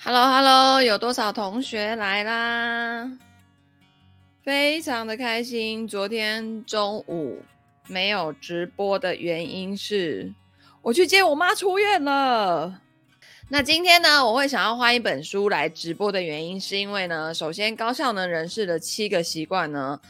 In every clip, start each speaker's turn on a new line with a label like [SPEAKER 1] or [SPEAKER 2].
[SPEAKER 1] Hello，Hello，有多少同学来啦？非常的开心。昨天中午没有直播的原因是，我去接我妈出院了。那今天呢，我会想要换一本书来直播的原因，是因为呢，首先高效能人士的七个习惯呢，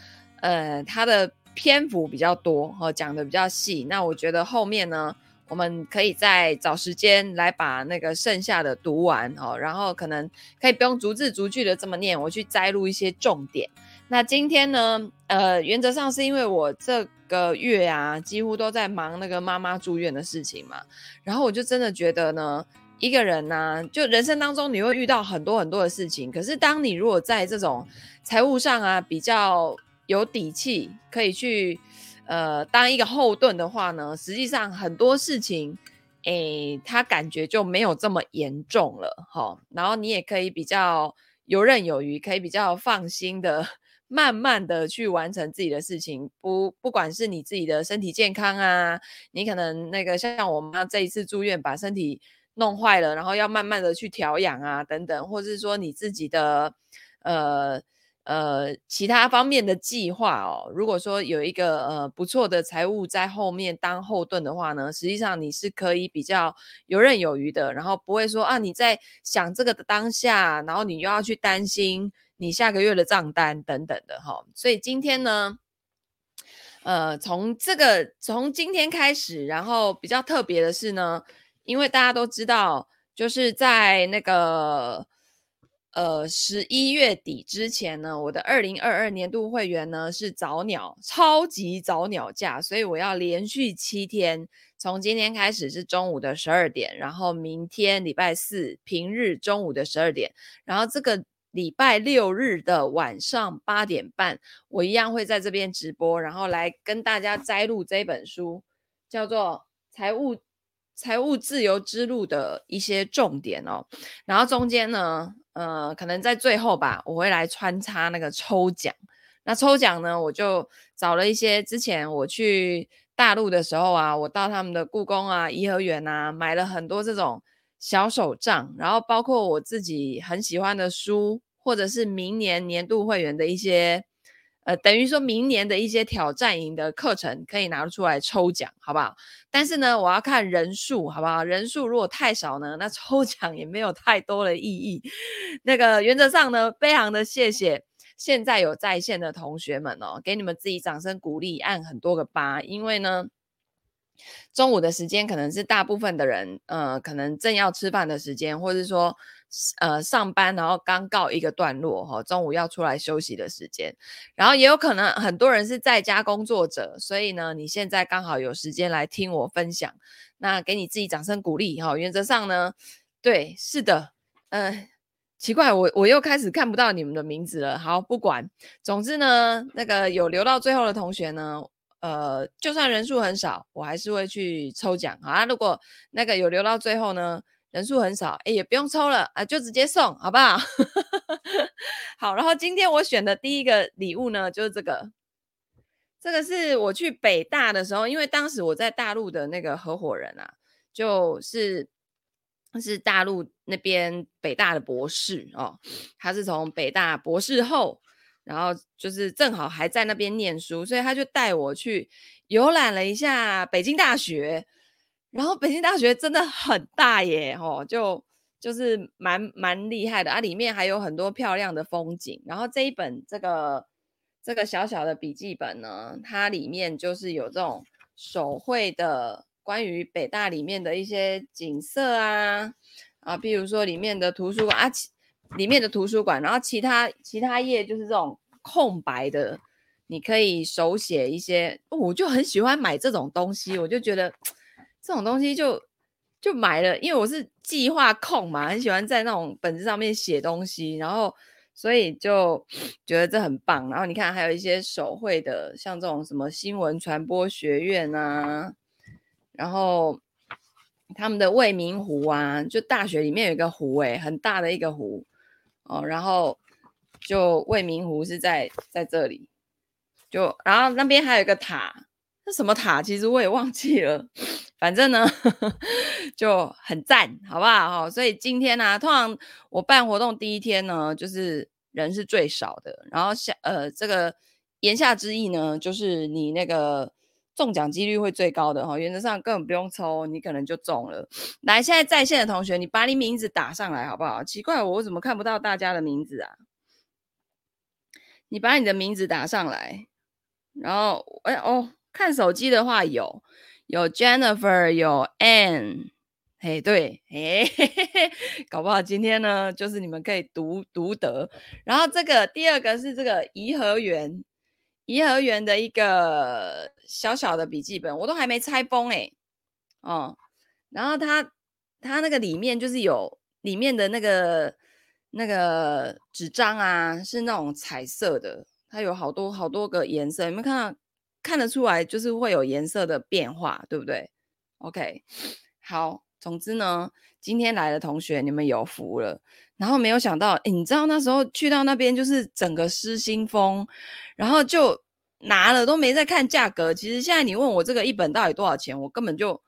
[SPEAKER 1] 呃，它的篇幅比较多，和讲的比较细。那我觉得后面呢，我们可以再找时间来把那个剩下的读完哦，然后可能可以不用逐字逐句的这么念，我去摘录一些重点。那今天呢，呃，原则上是因为我这个月啊，几乎都在忙那个妈妈住院的事情嘛，然后我就真的觉得呢。一个人呢、就人生当中你会遇到很多很多的事情。可是当你如果在这种财务上啊比较有底气，可以去呃当一个后盾的话呢，实际上很多事情，诶，他感觉就没有这么严重了哈。然后你也可以比较游刃有余，可以比较放心的 慢慢的去完成自己的事情。不不管是你自己的身体健康啊，你可能那个像我妈这一次住院，把身体。弄坏了，然后要慢慢的去调养啊，等等，或是说你自己的呃呃其他方面的计划哦。如果说有一个呃不错的财务在后面当后盾的话呢，实际上你是可以比较游刃有余的，然后不会说啊你在想这个的当下，然后你又要去担心你下个月的账单等等的哈、所以今天呢，呃，从这个从今天开始，然后比较特别的是呢。因为大家都知道，就是在那个呃十一月底之前呢，我的二零二二年度会员呢是早鸟，超级早鸟价，所以我要连续七天，从今天开始是中午的十二点，然后明天礼拜四平日中午的十二点，然后这个礼拜六日的晚上八点半，我一样会在这边直播，然后来跟大家摘录这本书，叫做《财务》。财务自由之路的一些重点哦，然后中间呢，呃，可能在最后吧，我会来穿插那个抽奖。那抽奖呢，我就找了一些之前我去大陆的时候啊，我到他们的故宫啊、颐和园啊，买了很多这种小手账，然后包括我自己很喜欢的书，或者是明年年度会员的一些。呃，等于说明年的一些挑战营的课程可以拿出来抽奖，好不好？但是呢，我要看人数，好不好？人数如果太少呢，那抽奖也没有太多的意义。那个原则上呢，非常的谢谢现在有在线的同学们哦，给你们自己掌声鼓励，按很多个八，因为呢，中午的时间可能是大部分的人，呃，可能正要吃饭的时间，或者说。呃，上班然后刚告一个段落哈，中午要出来休息的时间，然后也有可能很多人是在家工作者，所以呢，你现在刚好有时间来听我分享，那给你自己掌声鼓励哈。原则上呢，对，是的，呃，奇怪，我我又开始看不到你们的名字了。好，不管，总之呢，那个有留到最后的同学呢，呃，就算人数很少，我还是会去抽奖啊。如果那个有留到最后呢，人数很少，哎，也不用抽了啊，就直接送，好不好？好，然后今天我选的第一个礼物呢，就是这个，这个是我去北大的时候，因为当时我在大陆的那个合伙人啊，就是是大陆那边北大的博士哦，他是从北大博士后，然后就是正好还在那边念书，所以他就带我去游览了一下北京大学。然后北京大学真的很大耶，吼，就就是蛮蛮厉害的啊，里面还有很多漂亮的风景。然后这一本这个这个小小的笔记本呢，它里面就是有这种手绘的关于北大里面的一些景色啊啊，比如说里面的图书馆啊，里面的图书馆，然后其他其他页就是这种空白的，你可以手写一些，我就很喜欢买这种东西，我就觉得。这种东西就就买了，因为我是计划控嘛，很喜欢在那种本子上面写东西，然后所以就 觉得这很棒。然后你看，还有一些手绘的，像这种什么新闻传播学院啊，然后他们的未名湖啊，就大学里面有一个湖，欸，诶，很大的一个湖哦。然后就未名湖是在在这里，就然后那边还有一个塔，那什么塔？其实我也忘记了。反正呢呵呵 就很赞，好不好？所以今天呢、通常我办活动第一天呢，就是人是最少的，然后下呃这个言下之意呢，就是你那个。中奖几率会最高的哈，原则上根本不用抽，你可能就中了。来，现在在线的同学，你把你名字打上来好不好？奇怪，我怎么看不到大家的名字啊？你把你的名字打上来，然后哎哦，看手机的话有有 Jennifer，有 Anne，嘿对，嘿嘿嘿，搞不好今天呢，就是你们可以独独得。然后这个第二个是这个颐和园。颐和园的一个小小的笔记本，我都还没拆封哎，哦，然后它它那个里面就是有里面的那个那个纸张啊，是那种彩色的，它有好多好多个颜色，有没有看到？看得出来就是会有颜色的变化，对不对？OK，好，总之呢，今天来的同学你们有福了。然后没有想到，你知道那时候去到那边就是整个失心疯，然后就拿了都没再看价格。其实现在你问我这个一本到底多少钱，我根本就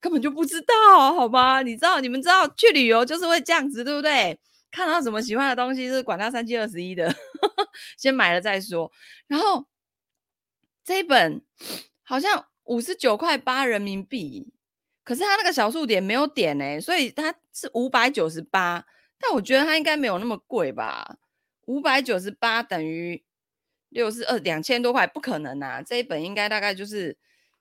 [SPEAKER 1] 根本就不知道，好吗？你知道你们知道去旅游就是会这样子，对不对？看到什么喜欢的东西，是管它三七二十一的，先买了再说。然后这一本好像五十九块八人民币，可是它那个小数点没有点诶，所以它是五百九十八。但我觉得它应该没有那么贵吧，五百九十八等于六十二两千多块，不可能啊！这一本应该大概就是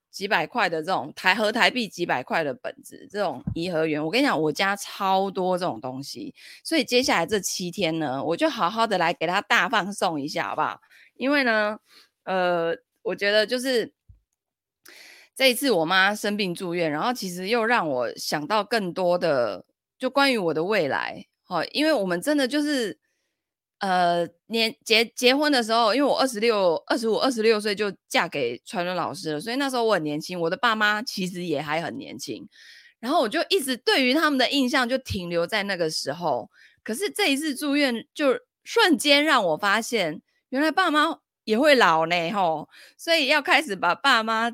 [SPEAKER 1] 几百块的这种台和台币几百块的本子，这种颐和园。我跟你讲，我家超多这种东西，所以接下来这七天呢，我就好好的来给他大放送一下，好不好？因为呢，呃，我觉得就是这一次我妈生病住院，然后其实又让我想到更多的，就关于我的未来。哦，因为我们真的就是，呃，年结结婚的时候，因为我二十六、二十五、二十六岁就嫁给传伦老师了，所以那时候我很年轻，我的爸妈其实也还很年轻，然后我就一直对于他们的印象就停留在那个时候。可是这一次住院，就瞬间让我发现，原来爸妈也会老呢，吼，所以要开始把爸妈。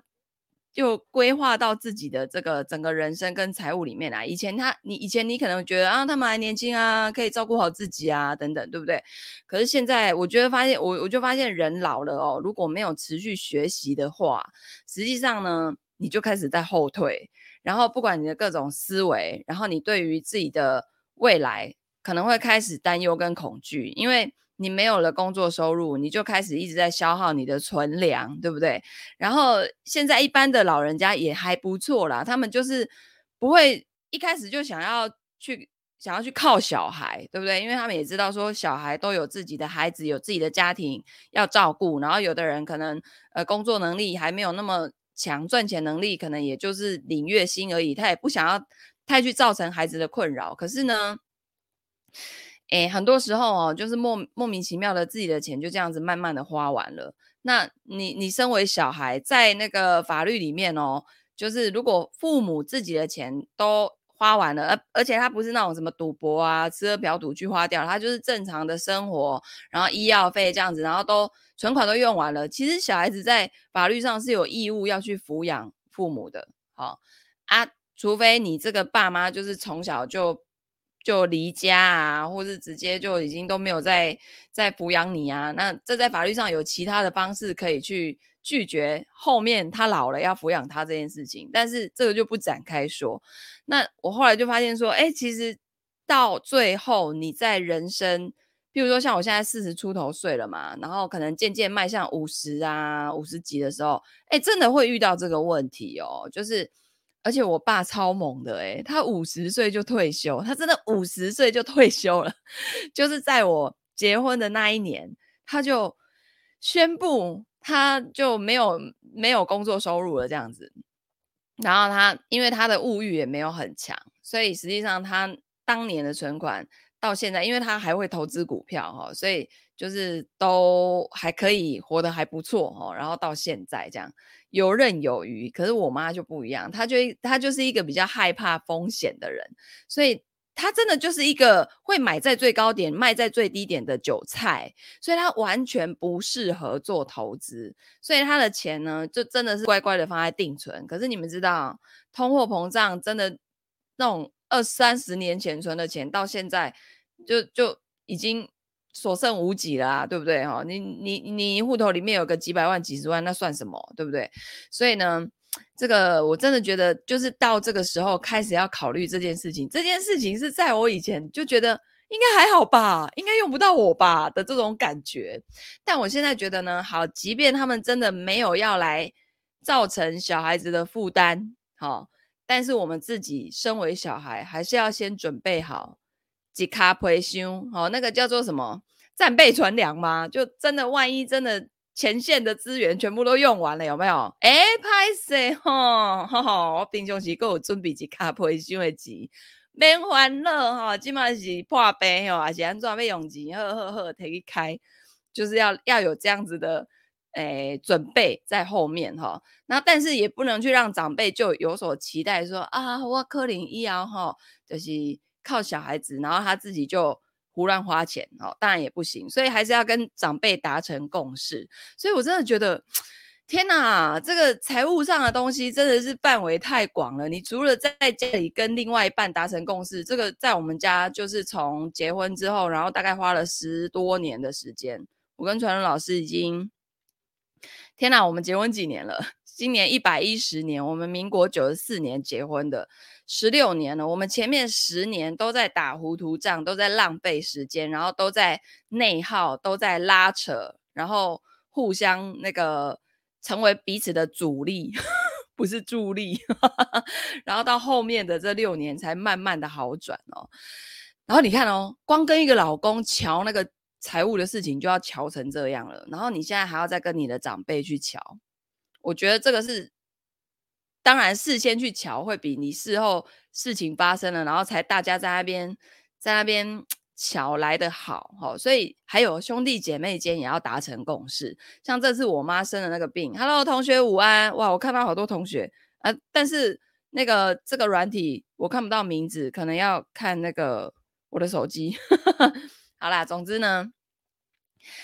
[SPEAKER 1] 就规划到自己的这个整个人生跟财务里面来。以前他，你以前你可能觉得啊，他们还年轻啊，可以照顾好自己啊，等等，对不对？可是现在，我觉得发现我我就发现人老了哦，如果没有持续学习的话，实际上呢，你就开始在后退。然后不管你的各种思维，然后你对于自己的未来可能会开始担忧跟恐惧，因为。你没有了工作收入，你就开始一直在消耗你的存粮，对不对？然后现在一般的老人家也还不错啦，他们就是不会一开始就想要去想要去靠小孩，对不对？因为他们也知道说小孩都有自己的孩子，有自己的家庭要照顾，然后有的人可能呃工作能力还没有那么强，赚钱能力可能也就是领月薪而已，他也不想要太去造成孩子的困扰。可是呢，诶，很多时候哦，就是莫莫名其妙的自己的钱就这样子慢慢的花完了。那你你身为小孩，在那个法律里面哦，就是如果父母自己的钱都花完了，而而且他不是那种什么赌博啊、吃喝嫖赌去花掉，他就是正常的生活，然后医药费这样子，然后都存款都用完了。其实小孩子在法律上是有义务要去抚养父母的，好啊，除非你这个爸妈就是从小就。就离家啊，或是直接就已经都没有在在抚养你啊。那这在法律上有其他的方式可以去拒绝后面他老了要抚养他这件事情，但是这个就不展开说。那我后来就发现说，哎，其实到最后你在人生，比如说像我现在四十出头岁了嘛，然后可能渐渐迈向五十啊、五十几的时候，哎，真的会遇到这个问题哦，就是。而且我爸超猛的诶，他五十岁就退休，他真的五十岁就退休了，就是在我结婚的那一年，他就宣布他就没有没有工作收入了这样子。然后他因为他的物欲也没有很强，所以实际上他当年的存款到现在，因为他还会投资股票哈，所以就是都还可以活得还不错哈。然后到现在这样。游刃有余，可是我妈就不一样，她就她就是一个比较害怕风险的人，所以她真的就是一个会买在最高点卖在最低点的韭菜，所以她完全不适合做投资，所以她的钱呢，就真的是乖乖的放在定存。可是你们知道，通货膨胀真的那种二三十年前存的钱，到现在就就已经所剩无几了啊，对不对？哈，你你你户头里面有个几百万、几十万，那算什么？对不对？所以呢。这个我真的觉得，就是到这个时候开始要考虑这件事情。这件事情是在我以前就觉得应该还好吧，应该用不到我吧的这种感觉。但我现在觉得呢，好，即便他们真的没有要来造成小孩子的负担，好，但是我们自己身为小孩，还是要先准备好几卡培胸，好，那个叫做什么战备存粮吗？就真的万一真的。前线的资源全部都用完了，有没有？哎，歹势吼，吼吼，我平常时还有准备一卡培训的钱，免烦恼吼，今嘛是破病吼，还是安怎要用钱？呵呵呵，摕去开，就是要要有这样子的诶准备在后面哈。那但是也不能去让长辈就有所期待说，啊，我可能以后吼，就是靠小孩子，然后他自己就。胡乱花钱哦，当然也不行，所以还是要跟长辈达成共识。所以我真的觉得，天哪，这个财务上的东西真的是范围太广了。你除了在家里跟另外一半达成共识，这个在我们家就是从结婚之后，然后大概花了十多年的时间。我跟传伦老师已经，天哪，我们结婚几年了？今年一百一十年，我们民国九十四年结婚的。十六年了，我们前面十年都在打糊涂账，都在浪费时间，然后都在内耗，都在拉扯，然后互相那个成为彼此的阻力，不是助力。然后到后面的这六年才慢慢的好转哦。然后你看哦，光跟一个老公瞧那个财务的事情就要瞧成这样了，然后你现在还要再跟你的长辈去瞧，我觉得这个是。当然，事先去瞧会比你事后事情发生了，然后才大家在那边在那边瞧来的好哈。所以还有兄弟姐妹间也要达成共识。像这次我妈生的那个病，Hello 同学午安，哇，我看到好多同学啊，但是那个这个软体我看不到名字，可能要看那个我的手机。好啦，总之呢。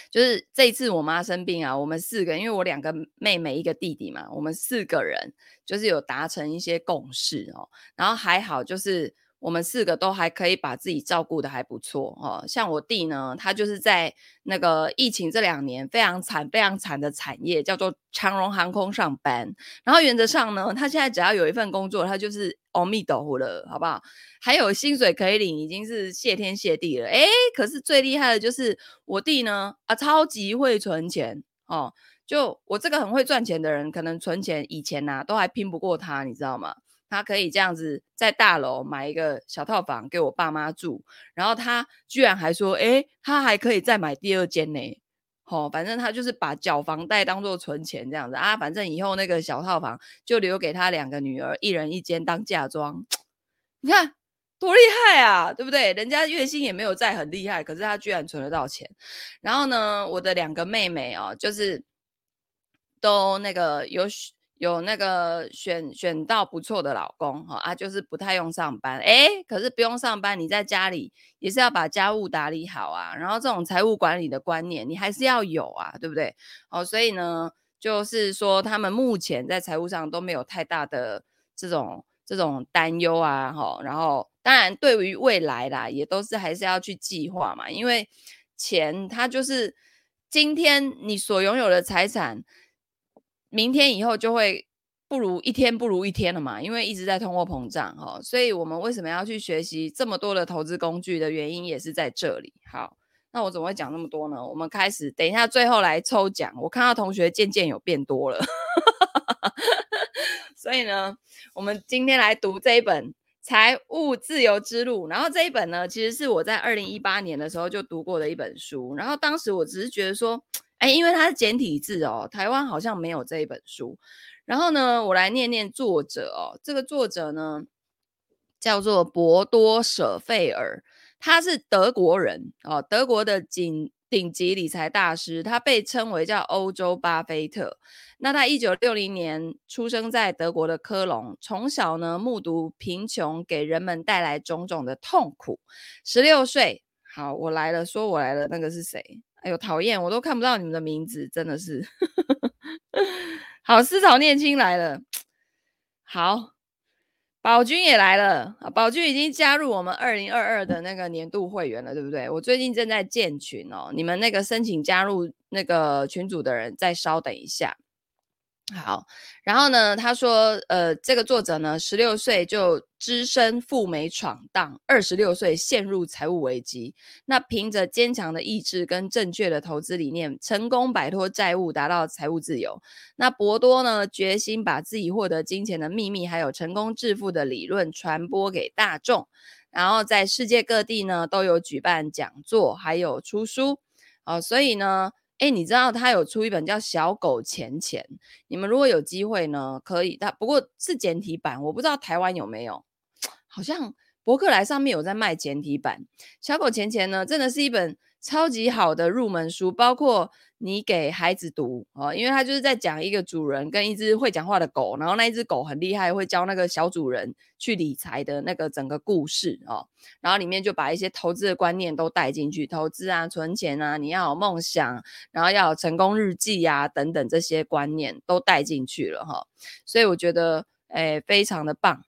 [SPEAKER 1] 就是这一次我妈生病啊，我们四个，因为我两个妹妹一个弟弟嘛，我们四个人就是有达成一些共识哦，然后还好就是。我们四个都还可以把自己照顾得还不错哦，像我弟呢，他就是在那个疫情这两年非常惨、非常惨的产业，叫做长荣航空上班。然后原则上呢，他现在只要有一份工作，他就是阿弥陀佛了，好不好？还有薪水可以领，已经是谢天谢地了。诶，可是最厉害的就是我弟呢，啊，超级会存钱哦。就我这个很会赚钱的人，可能存钱以前呐、都还拼不过他，你知道吗？他可以这样子在大楼买一个小套房给我爸妈住，然后他居然还说，诶，他还可以再买第二间呢。哦，反正他就是把缴房贷当做存钱这样子啊，反正以后那个小套房就留给他两个女儿，一人一间当嫁妆。你看多厉害啊，对不对？人家月薪也没有再很厉害，可是他居然存得到钱。然后呢，我的两个妹妹哦，就是都那个有。有那个选选到不错的老公哈啊，就是不太用上班哎，可是不用上班，你在家里也是要把家务打理好啊，然后这种财务管理的观念你还是要有啊，对不对？哦，所以呢，就是说他们目前在财务上都没有太大的这种这种担忧啊，哈，然后当然对于未来啦，也都是还是要去计划嘛，因为钱它就是今天你所拥有的财产。明天以后就会不如一天不如一天了嘛，因为一直在通货膨胀哈，所以我们为什么要去学习这么多的投资工具的原因也是在这里。好，那我怎么会讲那么多呢？我们开始，等一下最后来抽奖。我看到同学渐渐有变多了，所以呢，我们今天来读这一本《财务自由之路》，然后这一本呢，其实是我在二零一八年的时候就读过的一本书，然后当时我只是觉得说。哎，因为它是简体字哦，台湾好像没有这一本书。然后呢，我来念念作者哦，这个作者呢叫做博多舍费尔，他是德国人哦，德国的景顶级理财大师，他被称为叫欧洲巴菲特。那他一九六零年出生在德国的科隆，从小呢目睹贫穷给人们带来种种的痛苦。十六岁，好，我来了，说我来了，那个是谁？哎呦，讨厌，我都看不到你们的名字，真的是。好，思潮念青来了。好。宝君也来了啊！宝君已经加入我们二零二二的那个年度会员了，对不对？我最近正在建群哦，你们那个申请加入那个群组的人，再稍等一下。好，然后呢，他说，呃，这个作者呢，十六岁就只身赴美闯荡，二十六岁陷入财务危机，那凭着坚强的意志跟正确的投资理念，成功摆脱债务，达到财务自由。那博多呢，决心把自己获得金钱的秘密，还有成功致富的理论传播给大众，然后在世界各地呢，都有举办讲座，还有出书，哦，所以呢。哎，你知道他有出一本叫《小狗钱钱》，你们如果有机会呢，可以。他不过是简体版，我不知道台湾有没有。好像博客来上面有在卖简体版，《小狗钱钱》呢，真的是一本超级好的入门书，包括。你给孩子读哦，因为他就是在讲一个主人跟一只会讲话的狗，然后那一只狗很厉害，会教那个小主人去理财的那个整个故事哦。然后里面就把一些投资的观念都带进去，投资啊、存钱啊，你要有梦想，然后要有成功日记啊等等这些观念都带进去了哈。所以我觉得诶非常的棒。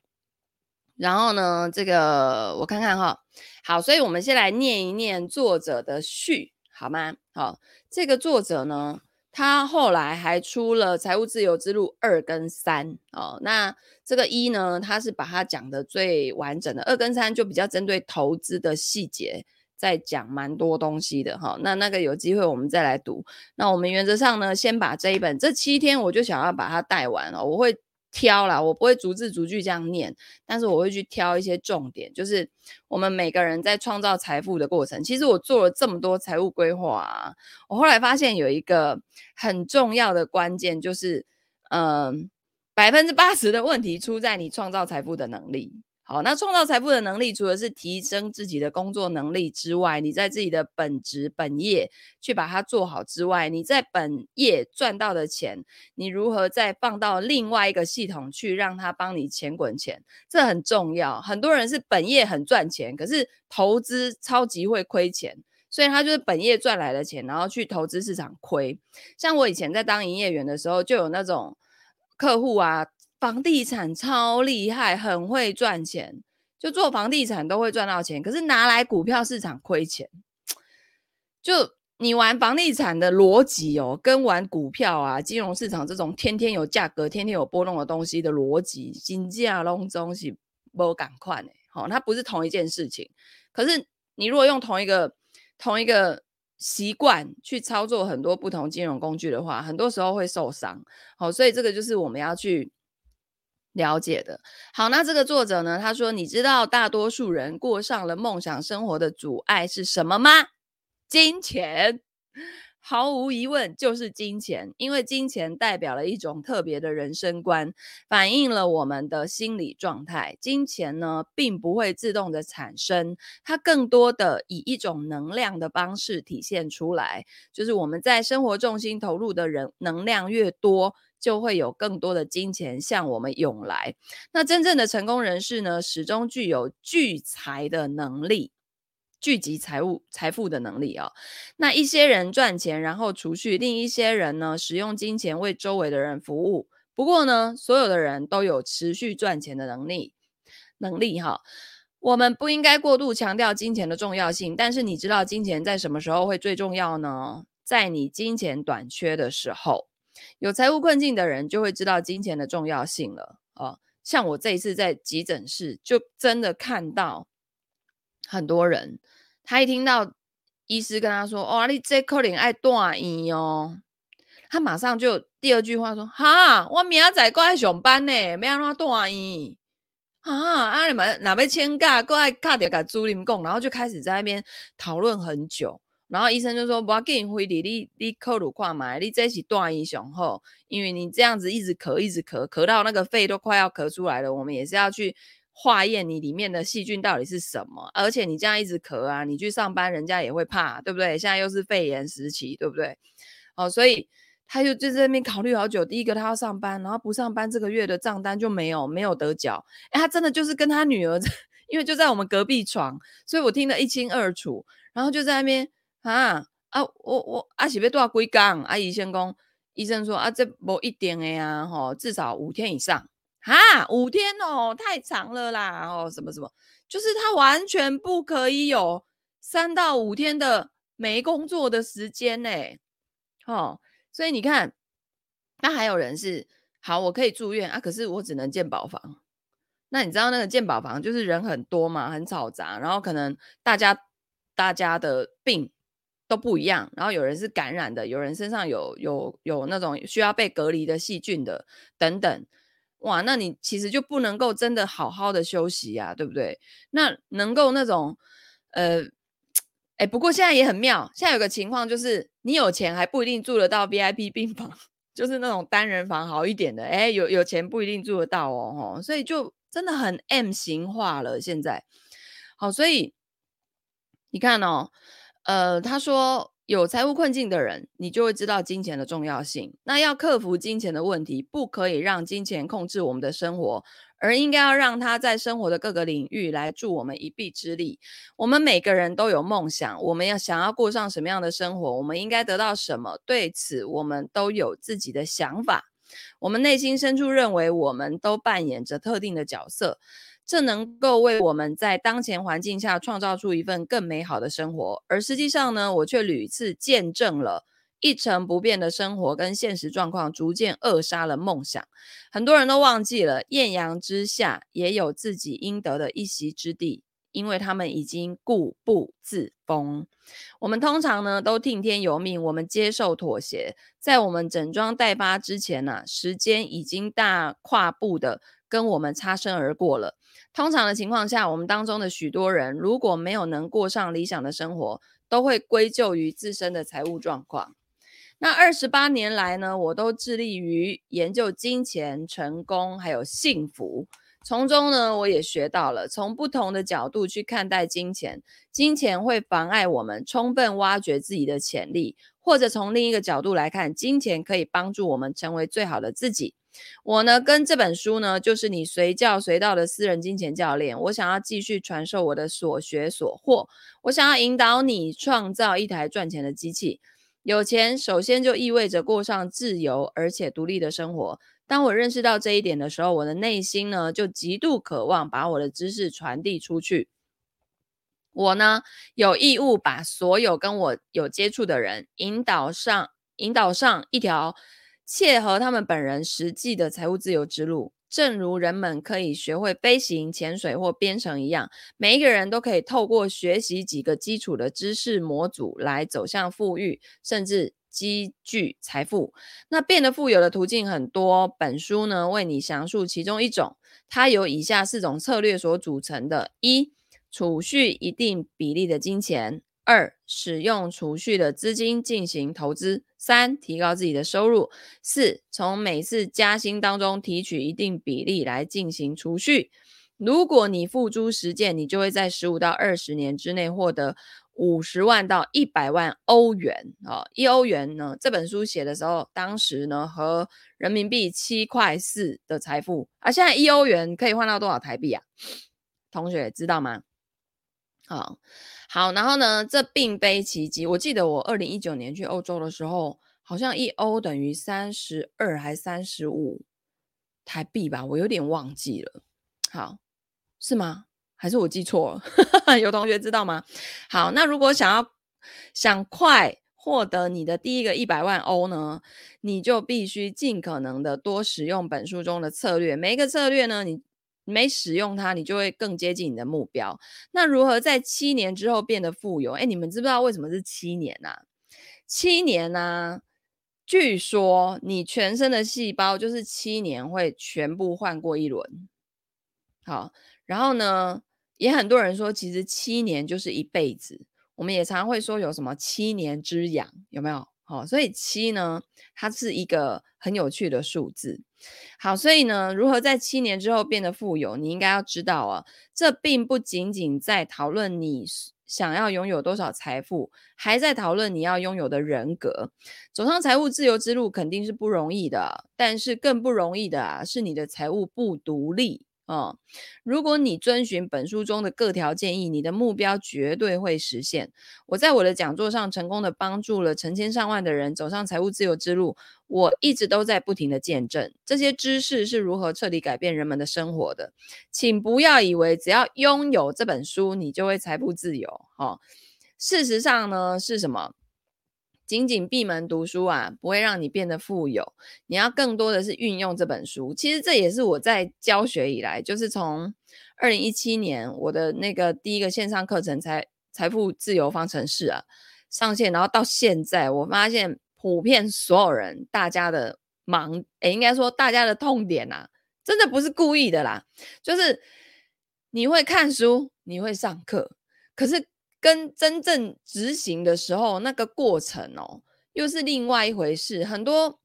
[SPEAKER 1] 然后呢，这个我看看哈，好，所以我们先来念一念作者的序。好吗？好，这个作者呢，他后来还出了《财务自由之路》二跟三哦。那这个一呢，他是把它讲的最完整的，二跟三就比较针对投资的细节，在讲蛮多东西的哈。那那个有机会我们再来读。那我们原则上呢，先把这一本这七天，我就想要把它带完哦。我会。挑啦，我不会逐字逐句这样念，但是我会去挑一些重点，就是我们每个人在创造财富的过程。其实我做了这么多财务规划啊，我后来发现有一个很重要的关键，就是嗯，百分之八十的问题出在你创造财富的能力。好，那创造财富的能力，除了是提升自己的工作能力之外，你在自己的本职本业去把它做好之外，你在本业赚到的钱，你如何再放到另外一个系统去，让它帮你钱滚钱，这很重要。很多人是本业很赚钱，可是投资超级会亏钱，所以他就是本业赚来的钱，然后去投资市场亏。像我以前在当营业员的时候，就有那种客户啊。房地产超厉害，很会赚钱，就做房地产都会赚到钱。可是拿来股票市场亏钱，就你玩房地产的逻辑哦，跟玩股票啊、金融市场这种天天有价格、天天有波动的东西的逻辑，金价隆中是不赶快呢？好，它不是同一件事情。可是你如果用同一个同一个习惯去操作很多不同金融工具的话，很多时候会受伤。好，所以这个就是我们要去。了解的。好，那这个作者呢？他说：“你知道大多数人过上了梦想生活的阻碍是什么吗？金钱，毫无疑问就是金钱，因为金钱代表了一种特别的人生观，反映了我们的心理状态。金钱呢，并不会自动的产生，它更多的以一种能量的方式体现出来，就是我们在生活重心投入的人能量越多。”就会有更多的金钱向我们涌来。那真正的成功人士呢，始终具有聚财的能力，聚集财务、财富的能力啊、哦。那一些人赚钱然后储蓄，另一些人呢，使用金钱为周围的人服务。不过呢，所有的人都有持续赚钱的能力，能力哈。我们不应该过度强调金钱的重要性，但是你知道金钱在什么时候会最重要呢？在你金钱短缺的时候。有财务困境的人就会知道金钱的重要性了哦。像我这一次在急诊室，就真的看到很多人，他一听到医师跟他说：“哦，你这可能爱断医哦。”他马上就第二句话说：“哈，我明仔载过来上班呢，没让他断医啊！啊，你们哪边请假过来卡点给朱林贡，然后就开始在那边讨论很久。”然后医生就说：“不要紧，回你你你扣乳看嘛，你这是断医上好，因为你这样子一直咳，一直咳，咳到那个肺都快要咳出来了。我们也是要去化验你里面的细菌到底是什么，而且你这样一直咳啊，你去上班人家也会怕，对不对？现在又是肺炎时期，对不对？哦，所以他就就在那边考虑好久。第一个他要上班，然后不上班这个月的账单就没有没有得缴。哎，他真的就是跟他女儿，因为就在我们隔壁床，所以我听得一清二楚。然后就在那边啊啊，我我阿喜被多少龟缸？阿姨先讲，医生说啊，这不一定的呀，吼，至少五天以上。哈，五天哦，太长了啦，哦，什么什么，就是他完全不可以有三到五天的没工作的时间呢，哦，所以你看，那还有人是好，我可以住院啊，可是我只能健保房。那你知道那个健保房就是人很多嘛，很嘈杂，然后可能大家大家的病都不一样，然后有人是感染的，有人身上有有有那种需要被隔离的细菌的等等。哇，那你其实就不能够真的好好的休息呀，对不对？那能够那种，呃，哎，不过现在也很妙，现在有个情况就是，你有钱还不一定住得到 VIP 病房，就是那种单人房好一点的，哎，有有钱不一定住得到哦，所以就真的很 M 型化了。现在，好，所以你看哦，呃，他说。有财务困境的人，你就会知道金钱的重要性。那要克服金钱的问题，不可以让金钱控制我们的生活，而应该要让它在生活的各个领域来助我们一臂之力。我们每个人都有梦想，我们要想要过上什么样的生活，我们应该得到什么？对此，我们都有自己的想法。我们内心深处认为，我们都扮演着特定的角色。这能够为我们在当前环境下创造出一份更美好的生活，而实际上呢，我却屡次见证了一成不变的生活跟现实状况逐渐扼杀了梦想。很多人都忘记了，艳阳之下也有自己应得的一席之地，因为他们已经固步自封。我们通常呢都听天由命，我们接受妥协，在我们整装待发之前呢、时间已经大跨步的跟我们擦身而过了。通常的情况下，我们当中的许多人如果没有能过上理想的生活，都会归咎于自身的财务状况。那二十八年来呢，我都致力于研究金钱、成功还有幸福。从中呢，我也学到了从不同的角度去看待金钱。金钱会妨碍我们充分挖掘自己的潜力，或者从另一个角度来看，金钱可以帮助我们成为最好的自己。我呢，跟这本书呢，就是你随叫随到的私人金钱教练。我想要继续传授我的所学所获，我想要引导你创造一台赚钱的机器。有钱首先就意味着过上自由而且独立的生活。当我认识到这一点的时候，我的内心呢，就极度渴望把我的知识传递出去。我呢，有义务把所有跟我有接触的人引导上，引导上一条。切合他们本人实际的财务自由之路，正如人们可以学会飞行、潜水或编程一样，每一个人都可以透过学习几个基础的知识模组来走向富裕，甚至积聚财富。那变得富有的途径很多，本书呢，为你详述其中一种，它由以下四种策略所组成的：一、储蓄一定比例的金钱。二、使用储蓄的资金进行投资；三、提高自己的收入；四、从每次加薪当中提取一定比例来进行储蓄。如果你付诸实践，你就会在十五到二十年之内获得五十万到一百万欧元。啊，一欧元呢？这本书写的时候，当时呢和人民币七块四的财富。而、啊、现在一欧元可以换到多少台币啊？同学知道吗？好。好，然后呢，这并非奇迹。我记得我二零一九年去欧洲的时候，好像一欧等于三十二还三十五台币吧，我有点忘记了。好，是吗？还是我记错了？有同学知道吗？好，那如果想要想快获得你的第一个一百万欧呢，你就必须尽可能的多使用本书中的策略。每一个策略呢，你。没使用它，你就会更接近你的目标。那如何在七年之后变得富有？哎，你们知不知道为什么是七年呢？啊？七年呢，据说你全身的细胞就是七年会全部换过一轮。好，然后呢，也很多人说，其实七年就是一辈子。我们也常会说有什么七年之痒，有没有？哦，所以七呢，它是一个很有趣的数字。好，所以呢，如何在七年之后变得富有，你应该要知道啊，这并不仅仅在讨论你想要拥有多少财富，还在讨论你要拥有的人格。走上财务自由之路肯定是不容易的，但是更不容易的啊，是你的财务不独立。哦，如果你遵循本书中的各条建议，你的目标绝对会实现。我在我的讲座上成功的帮助了成千上万的人走上财务自由之路，我一直都在不停的见证这些知识是如何彻底改变人们的生活的。请不要以为只要拥有这本书，你就会财富自由。哦，事实上呢，是什么？仅仅闭门读书啊，不会让你变得富有。你要更多的是运用这本书。其实这也是我在教学以来，就是从二零一七年我的那个第一个线上课程财财富自由方程式啊上线，然后到现在，我发现普遍所有人大家的盲，诶，应该说大家的痛点啊，真的不是故意的啦，就是你会看书，你会上课，可是。跟真正执行的时候，那个过程哦，又是另外一回事。很多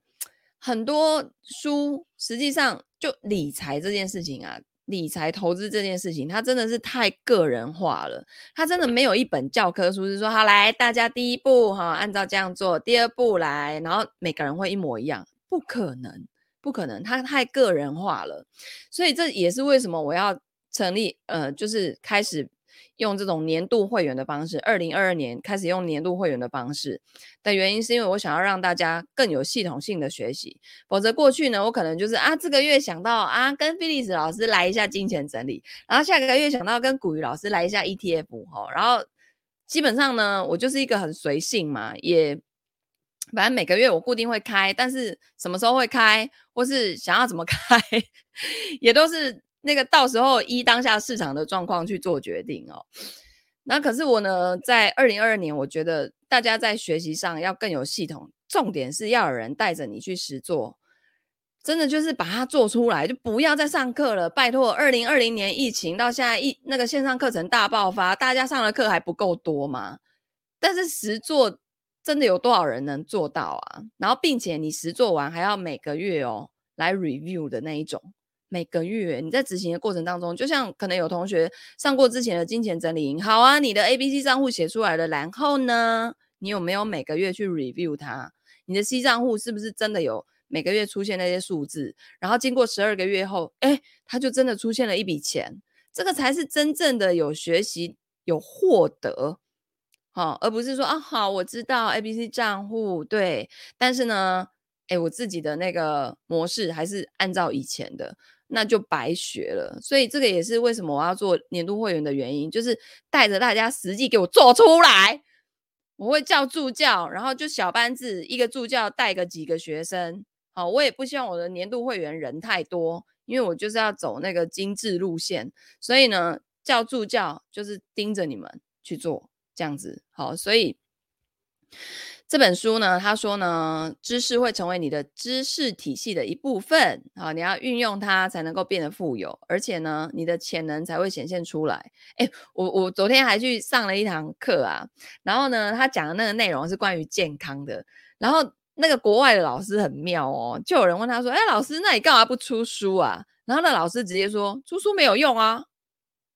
[SPEAKER 1] 很多书，实际上就理财这件事情啊，理财投资这件事情，它真的是太个人化了。它真的没有一本教科书是说，好来，大家第一步哈，按照这样做，第二步来，然后每个人会一模一样，不可能，不可能，它太个人化了。所以这也是为什么我要成立，呃，就是开始。用这种年度会员的方式，二零二二年开始用年度会员的方式的原因，是因为我想要让大家更有系统性的学习。否则过去呢，我可能就是啊，这个月想到啊，跟菲利斯老师来一下金钱整理，然后下个月想到跟古雨老师来一下 ETF 哈，然后基本上呢，我就是一个很随性嘛，也反正每个月我固定会开，但是什么时候会开，或是想要怎么开，也都是。那个到时候依当下市场的状况去做决定哦。那可是我呢，在二零二二年，我觉得大家在学习上要更有系统，重点是要有人带着你去实做，真的就是把它做出来，就不要再上课了。拜托，二零二零年疫情到现在一那个线上课程大爆发，大家上的课还不够多吗？但是实做真的有多少人能做到啊？然后并且你实做完还要每个月哦来 review 的那一种。每个月你在执行的过程当中，就像可能有同学上过之前的金钱整理营，好啊，你的 ABC 账户写出来了，然后呢，你有没有每个月去 review 它？你的 C 账户是不是真的有每个月出现那些数字？然后经过十二个月后，哎，它就真的出现了一笔钱，这个才是真正的有学习有获得，好、哦，而不是说啊，好，我知道 ABC 账户对，但是呢，哎，我自己的那个模式还是按照以前的。那就白学了，所以这个也是为什么我要做年度会员的原因，就是带着大家实际给我做出来。我会叫助教，然后就小班制，一个助教带个几个学生。好，我也不希望我的年度会员人太多，因为我就是要走那个精致路线，所以呢，叫助教就是盯着你们去做这样子。好，所以。这本书呢，他说呢，知识会成为你的知识体系的一部分，好，你要运用它才能够变得富有，而且呢，你的潜能才会显现出来。诶，我我昨天还去上了一堂课啊，然后呢，他讲的那个内容是关于健康的，然后那个国外的老师很妙哦，就有人问他说，诶，老师，那你干嘛不出书啊？然后那老师直接说，出书没有用啊，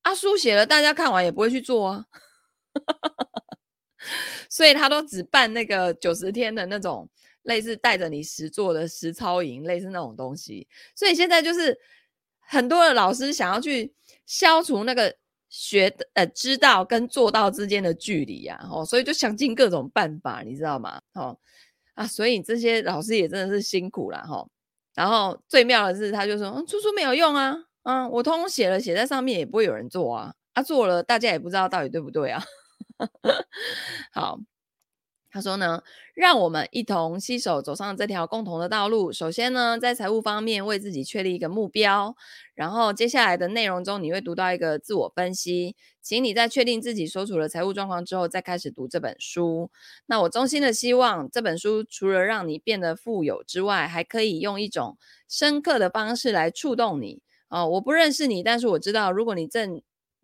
[SPEAKER 1] 啊，书写了，大家看完也不会去做啊。所以他都只办那个九十天的那种类似带着你实做的实操营，类似那种东西。所以现在就是很多的老师想要去消除那个学呃知道跟做到之间的距离呀，哦，所以就想尽各种办法，你知道吗？哦啊，所以这些老师也真的是辛苦了哈。然后最妙的是，他就说，嗯，出书没有用啊，嗯，我通通写了，写在上面也不会有人做啊，啊，做了大家也不知道到底对不对啊。好，他说呢，让我们一同携手走上这条共同的道路。首先呢，在财务方面为自己确立一个目标，然后接下来的内容中你会读到一个自我分析，请你在确定自己所处的财务状况之后，再开始读这本书。那我衷心的希望这本书除了让你变得富有之外，还可以用一种深刻的方式来触动你。哦，我不认识你，但是我知道，如果你正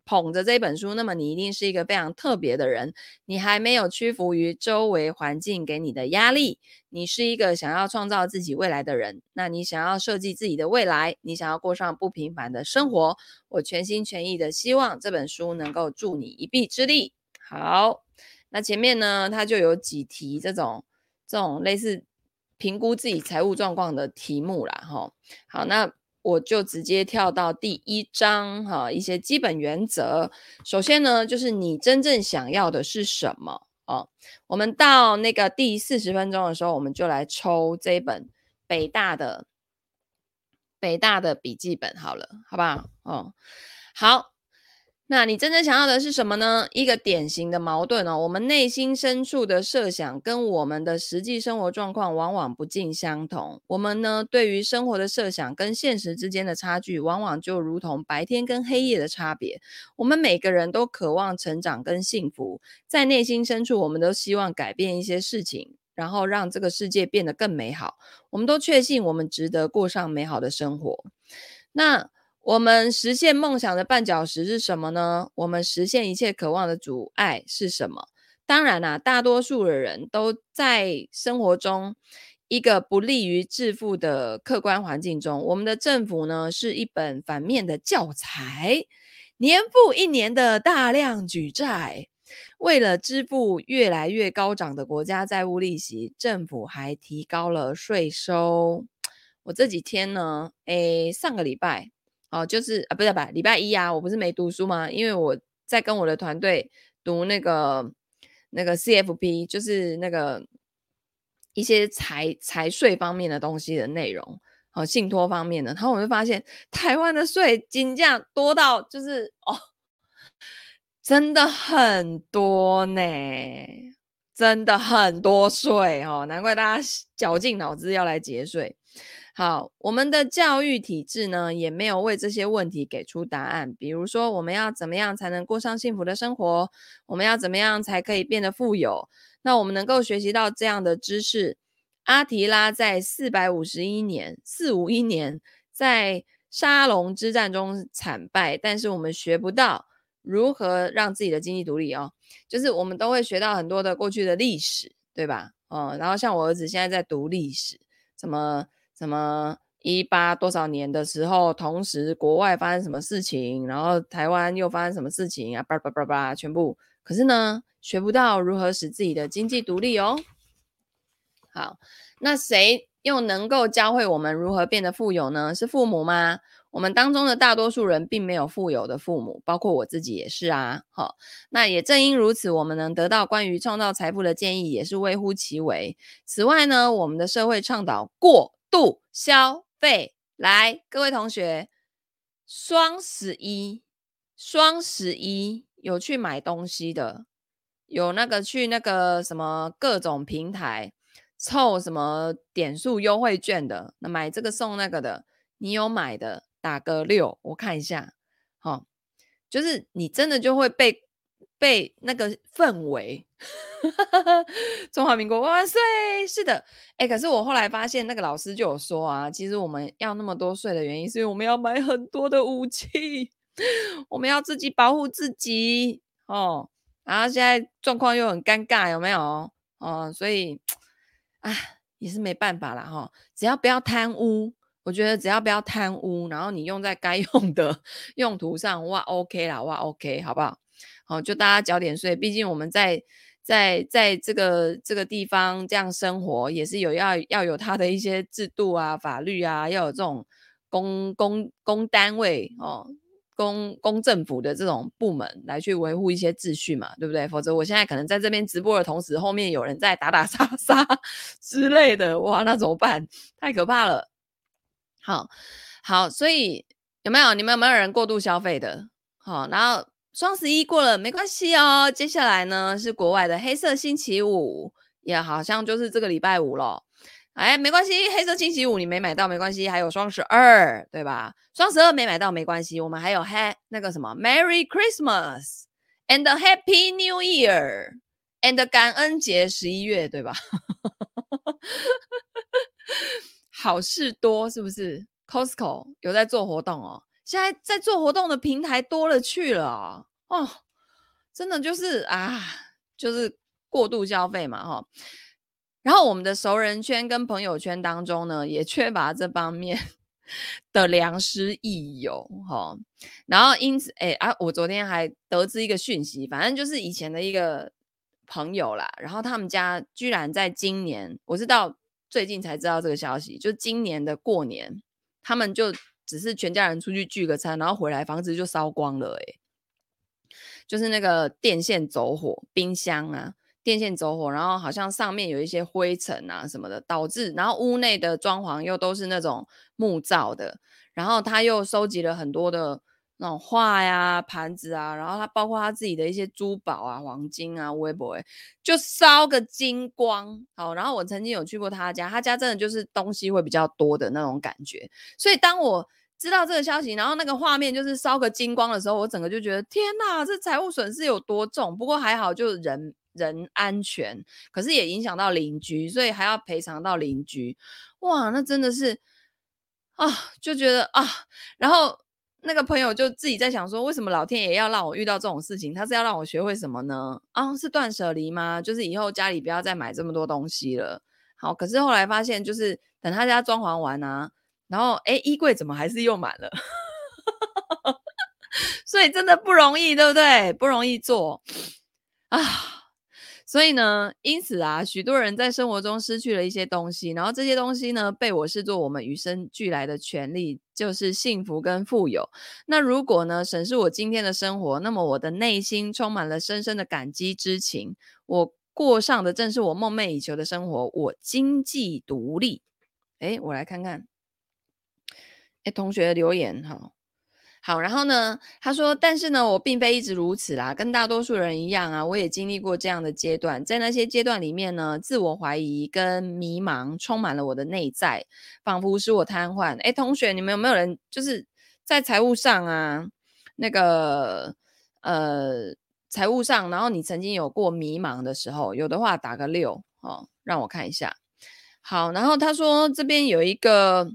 [SPEAKER 1] 捧着这本书，那么你一定是一个非常特别的人。你还没有屈服于周围环境给你的压力，你是一个想要创造自己未来的人。那你想要设计自己的未来，你想要过上不平凡的生活，我全心全意的希望这本书能够助你一臂之力。好，那前面呢，它就有几题这种这种类似评估自己财务状况的题目啦。哈。好，那。我就直接跳到第一章哈，一些基本原则。首先呢，就是你真正想要的是什么哦。我们到那个第四十分钟的时候，我们就来抽这一本北大的北大的笔记本好了，好不好？哦，好。那你真正想要的是什么呢？一个典型的矛盾哦，我们内心深处的设想跟我们的实际生活状况往往不尽相同。我们呢，对于生活的设想跟现实之间的差距，往往就如同白天跟黑夜的差别。我们每个人都渴望成长跟幸福，在内心深处，我们都希望改变一些事情，然后让这个世界变得更美好。我们都确信我们值得过上美好的生活。那。我们实现梦想的绊脚石是什么呢？我们实现一切渴望的阻碍是什么？当然啦，大多数的人都在生活中一个不利于致富的客观环境中。我们的政府呢，是一本反面的教材，年复一年的大量举债，为了支付越来越高涨的国家债务利息，政府还提高了税收。我这几天呢，诶，上个礼拜。哦，就是啊，不是吧？礼拜一啊，我不是没读书吗？因为我在跟我的团队读那个那个 CFP，就是那个一些财财税方面的东西的内容，好、哦，信托方面的。然后我就发现，台湾的税金价多到就是哦，真的很多呢，真的很多税哦，难怪大家绞尽脑汁要来节税。好，我们的教育体制呢，也没有为这些问题给出答案。比如说，我们要怎么样才能过上幸福的生活？我们要怎么样才可以变得富有？那我们能够学习到这样的知识。阿提拉在四百五十一年，四五一年，在沙龙之战中惨败，但是我们学不到如何让自己的经济独立哦。就是我们都会学到很多的过去的历史，对吧？哦，然后像我儿子现在在读历史，什么？什么一八多少年的时候，同时国外发生什么事情，然后台湾又发生什么事情啊？叭叭叭叭，全部。可是呢，学不到如何使自己的经济独立哦。好，那谁又能够教会我们如何变得富有呢？是父母吗？我们当中的大多数人并没有富有的父母，包括我自己也是啊。好，那也正因如此，我们能得到关于创造财富的建议也是微乎其微。此外呢，我们的社会倡导过度消费，来，各位同学，双十一，双十一有去买东西的，有那个去那个什么各种平台凑什么点数优惠券的，那买这个送那个的，你有买的打个六，我看一下，好，就是你真的就会被。被那个氛围，中华民国万万岁！是的，哎，可是我后来发现，那个老师就有说啊，其实我们要那么多税的原因，是因为我们要买很多的武器，我们要自己保护自己哦。然后现在状况又很尴尬，有没有？哦，所以啊，也是没办法啦哈、只要不要贪污，我觉得只要不要贪污，然后你用在该 用的用途上，哇，OK 啦，哇，OK，好不好？好，就大家缴点税，毕竟我们在在在这个这个地方这样生活，也是有要要有它的一些制度啊、法律啊，要有这种公公公单位哦、公公政府的这种部门来去维护一些秩序嘛，对不对？否则我现在可能在这边直播的同时，后面有人在打打杀杀 之类的，哇，那怎么办？太可怕了。好，好，所以有没有你们有没有人过度消费的？好，然后。双十一过了没关系哦，接下来呢是国外的黑色星期五，也好像就是这个礼拜五了。哎，没关系，黑色星期五你没买到没关系，还有双十二，对吧？双十二没买到没关系，我们还有嗨那个什么 Merry Christmas and Happy New Year and 感恩节十一月，对吧？好事多是不是？Costco 有在做活动哦。现在在做活动的平台多了去了哦，真的就是啊，就是过度消费嘛，哈、然后我们的熟人圈跟朋友圈当中呢，也缺乏这方面 的良师益友，哈、然后因此，哎啊，我昨天还得知一个讯息，反正就是以前的一个朋友啦，然后他们家居然在今年，我是到最近才知道这个消息，就今年的过年，他们就只是全家人出去聚个餐，然后回来房子就烧光了，哎，就是那个电线走火，冰箱啊。电线走火，然后好像上面有一些灰尘啊什么的，导致然后屋内的装潢又都是那种木造的，然后他又收集了很多的那种画呀、盘子啊，然后他包括他自己的一些珠宝啊、黄金啊、微博，就烧个精光。好，然后我曾经有去过他家，他家真的就是东西会比较多的那种感觉，所以当我知道这个消息，然后那个画面就是烧个精光的时候，我整个就觉得天哪，这财务损失有多重？不过还好，就人。人安全，可是也影响到邻居，所以还要赔偿到邻居。哇，那真的是啊，就觉得啊，然后那个朋友就自己在想说，为什么老天爷要让我遇到这种事情？他是要让我学会什么呢？啊，是断舍离吗？就是以后家里不要再买这么多东西了。好，可是后来发现，就是等他家装潢完啊，然后哎，衣柜怎么还是又满了？所以真的不容易，对不对？不容易做啊。所以呢，因此啊，许多人在生活中失去了一些东西，然后这些东西呢，被我视作我们与生俱来的权利，就是幸福跟富有。那如果呢，审视我今天的生活，那么我的内心充满了深深的感激之情。我过上的正是我梦寐以求的生活，我经济独立。诶，我来看看，诶，同学留言哈。好，然后呢，他说，但是呢，我并非一直如此啦，跟大多数人一样啊，我也经历过这样的阶段，在那些阶段里面呢，自我怀疑跟迷茫充满了我的内在，仿佛使我瘫痪。诶，同学，你们有没有人就是在财务上啊，那个呃，财务上，然后你曾经有过迷茫的时候，有的话打个六哦，让我看一下。好，然后他说这边有一个。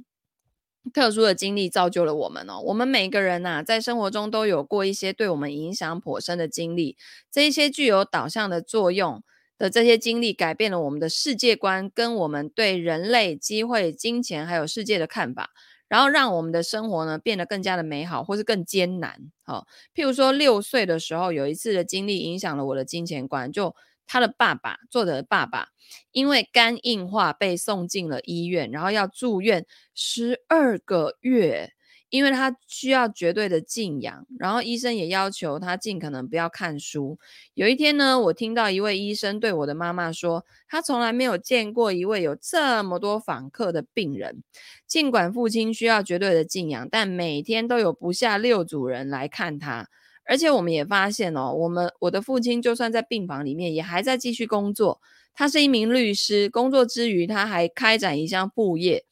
[SPEAKER 1] 特殊的经历造就了我们哦。我们每个人呐、在生活中都有过一些对我们影响颇深的经历。这一些具有导向的作用的这些经历，改变了我们的世界观，跟我们对人类、机会、金钱还有世界的看法，然后让我们的生活呢变得更加的美好，或是更艰难。好、哦，譬如说六岁的时候，有一次的经历影响了我的金钱观，就。他的爸爸，作者的爸爸，因为肝硬化被送进了医院，然后要住院十二个月，因为他需要绝对的静养，然后医生也要求他尽可能不要看书。有一天呢，我听到一位医生对我的妈妈说，他从来没有见过一位有这么多访客的病人，尽管父亲需要绝对的静养，但每天都有不下六组人来看他。而且我们也发现哦，我们我的父亲就算在病房里面，也还在继续工作。他是一名律师，工作之余他还开展一项副业，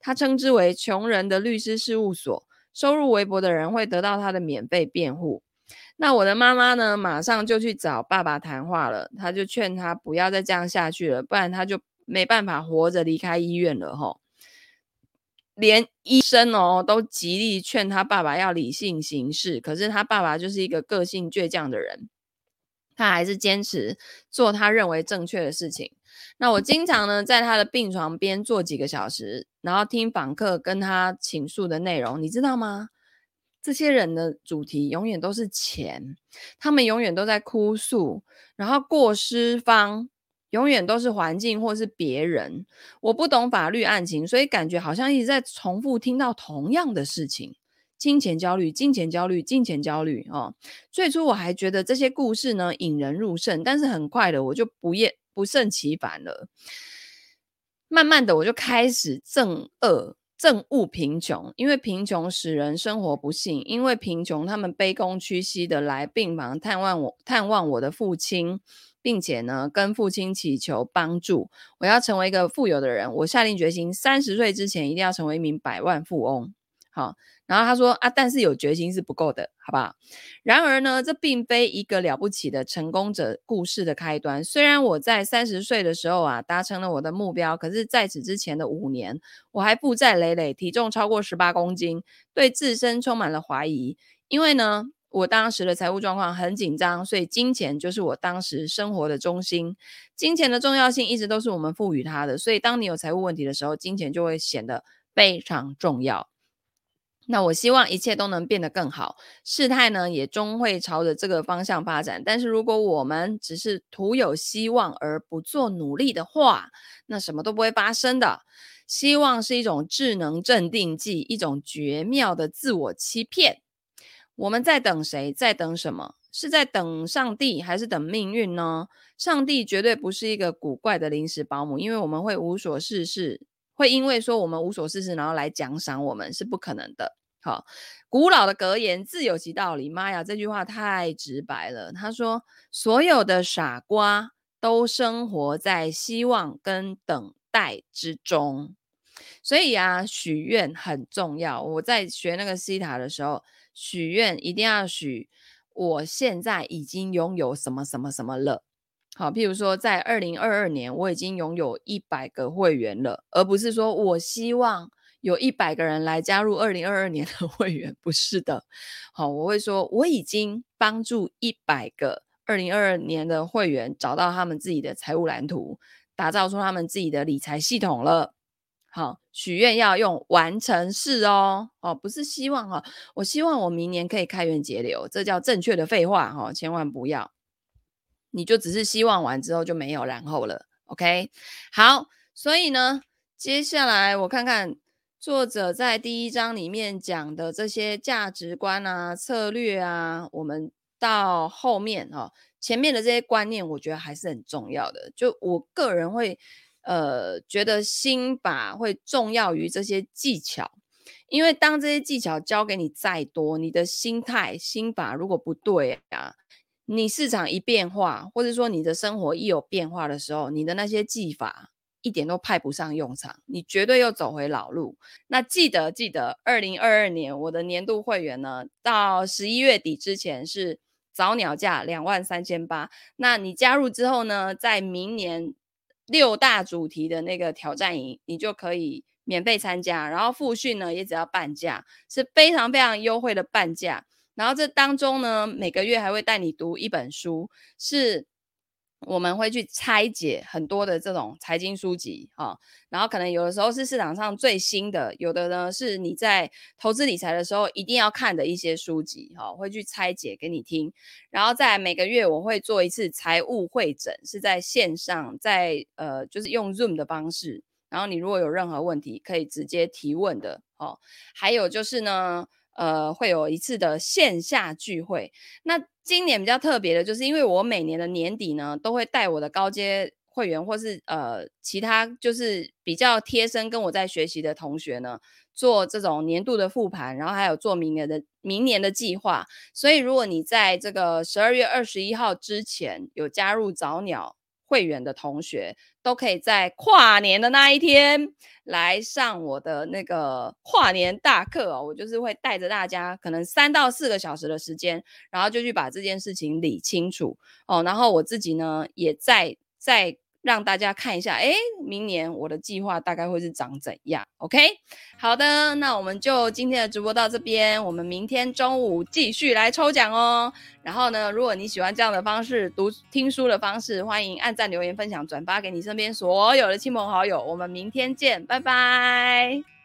[SPEAKER 1] 他称之为“穷人的律师事务所”。收入微薄的人会得到他的免费辩护。那我的妈妈呢，马上就去找爸爸谈话了，他就劝他不要再这样下去了，不然他就没办法活着离开医院了吼。连医生哦都极力劝他爸爸要理性行事，可是他爸爸就是一个个性倔强的人，他还是坚持做他认为正确的事情。那我经常呢在他的病床边坐几个小时，然后听访客跟他倾诉的内容，你知道吗？这些人的主题永远都是钱，他们永远都在哭诉，然后过失方。永远都是环境或是别人。我不懂法律案情，所以感觉好像一直在重复听到同样的事情：金钱焦虑、金钱焦虑、金钱焦虑。哦，最初我还觉得这些故事呢引人入胜，但是很快的我就不厌不胜其烦了。慢慢的我就开始憎恶、憎恶贫穷，因为贫穷使人生活不幸，因为贫穷他们卑躬屈膝的来病房探望我，探望我的父亲。并且呢，跟父亲祈求帮助。我要成为一个富有的人。我下定决心，三十岁之前一定要成为一名百万富翁。好，然后他说啊，但是有决心是不够的，好不好？然而呢，这并非一个了不起的成功者故事的开端。虽然我在三十岁的时候啊，达成了我的目标，可是在此之前的五年，我还负债累累，体重超过十八公斤，对自身充满了怀疑。因为呢，我当时的财务状况很紧张，所以金钱就是我当时生活的中心。金钱的重要性一直都是我们赋予它的，所以当你有财务问题的时候，金钱就会显得非常重要。那我希望一切都能变得更好，事态呢也终会朝着这个方向发展。但是如果我们只是徒有希望而不做努力的话，那什么都不会发生的。希望是一种智能镇定剂，一种绝妙的自我欺骗。我们在等谁？在等什么？是在等上帝，还是等命运呢？上帝绝对不是一个古怪的临时保姆，因为我们会无所事事。会因为说我们无所事事，然后来奖赏我们是不可能的。好，古老的格言自有其道理。妈呀，这句话太直白了。他说，所有的傻瓜都生活在希望跟等待之中。所以啊，许愿很重要。我在学那个西塔的时候，许愿一定要许，我现在已经拥有什么什么什么了。好，譬如说，在二零二二年，我已经拥有一百个会员了，而不是说我希望有一百个人来加入二零二二年的 会员，不是的。好，我会说我已经帮助一百个二零二二年的会员找到他们自己的财务蓝图，打造出他们自己的理财系统了。好，许愿要用完成式哦，哦，不是希望哈，我希望我明年可以开源节流，这叫正确的废话哈，千万不要。你就只是希望完之后就没有然后了，OK？好，所以呢，接下来我看看作者在第一章里面讲的这些价值观啊、策略啊，我们到后面哦，前面的这些观念，我觉得还是很重要的。就我个人会呃觉得心法会重要于这些技巧，因为当这些技巧教给你再多，你的心态心法如果不对啊。你市场一变化，或者说你的生活一有变化的时候，你的那些技法一点都派不上用场，你绝对又走回老路。那记得记得，二零二二年我的年度会员呢，到十一月底之前是早鸟价两万三千八。那你加入之后呢，在明年六大主题的那个挑战营，你就可以免费参加，然后复训呢也只要半价，是非常非常优惠的半价。然后这当中呢，每个月还会带你读一本书，是我们会去拆解很多的这种财经书籍啊、然后可能有的时候是市场上最新的，有的呢是你在投资理财的时候一定要看的一些书籍哈、会去拆解给你听。然后在每个月我会做一次财务会诊，是在线上，在呃就是用 Zoom 的方式。然后你如果有任何问题，可以直接提问的哦。还有就是呢。呃，会有一次的线下聚会。那今年比较特别的，就是因为我每年的年底呢，都会带我的高阶会员，或是呃其他就是比较贴身跟我在学习的同学呢，做这种年度的复盘，然后还有做明年的明年的计划。所以，如果你在这个十二月二十一号之前有加入早鸟会员的同学，都可以在跨年的那一天来上我的那个跨年大课哦。我就是会带着大家，可能三到四个小时的时间，然后就去把这件事情理清楚哦。然后我自己呢，也在在。让大家看一下，哎，明年我的计划大概会是长怎样？OK，好的，那我们就今天的直播到这边，我们明天中午继续来抽奖哦。然后呢，如果你喜欢这样的方式读听书的方式，欢迎按赞、留言、分享、转发给你身边所有的亲朋好友。我们明天见，拜拜。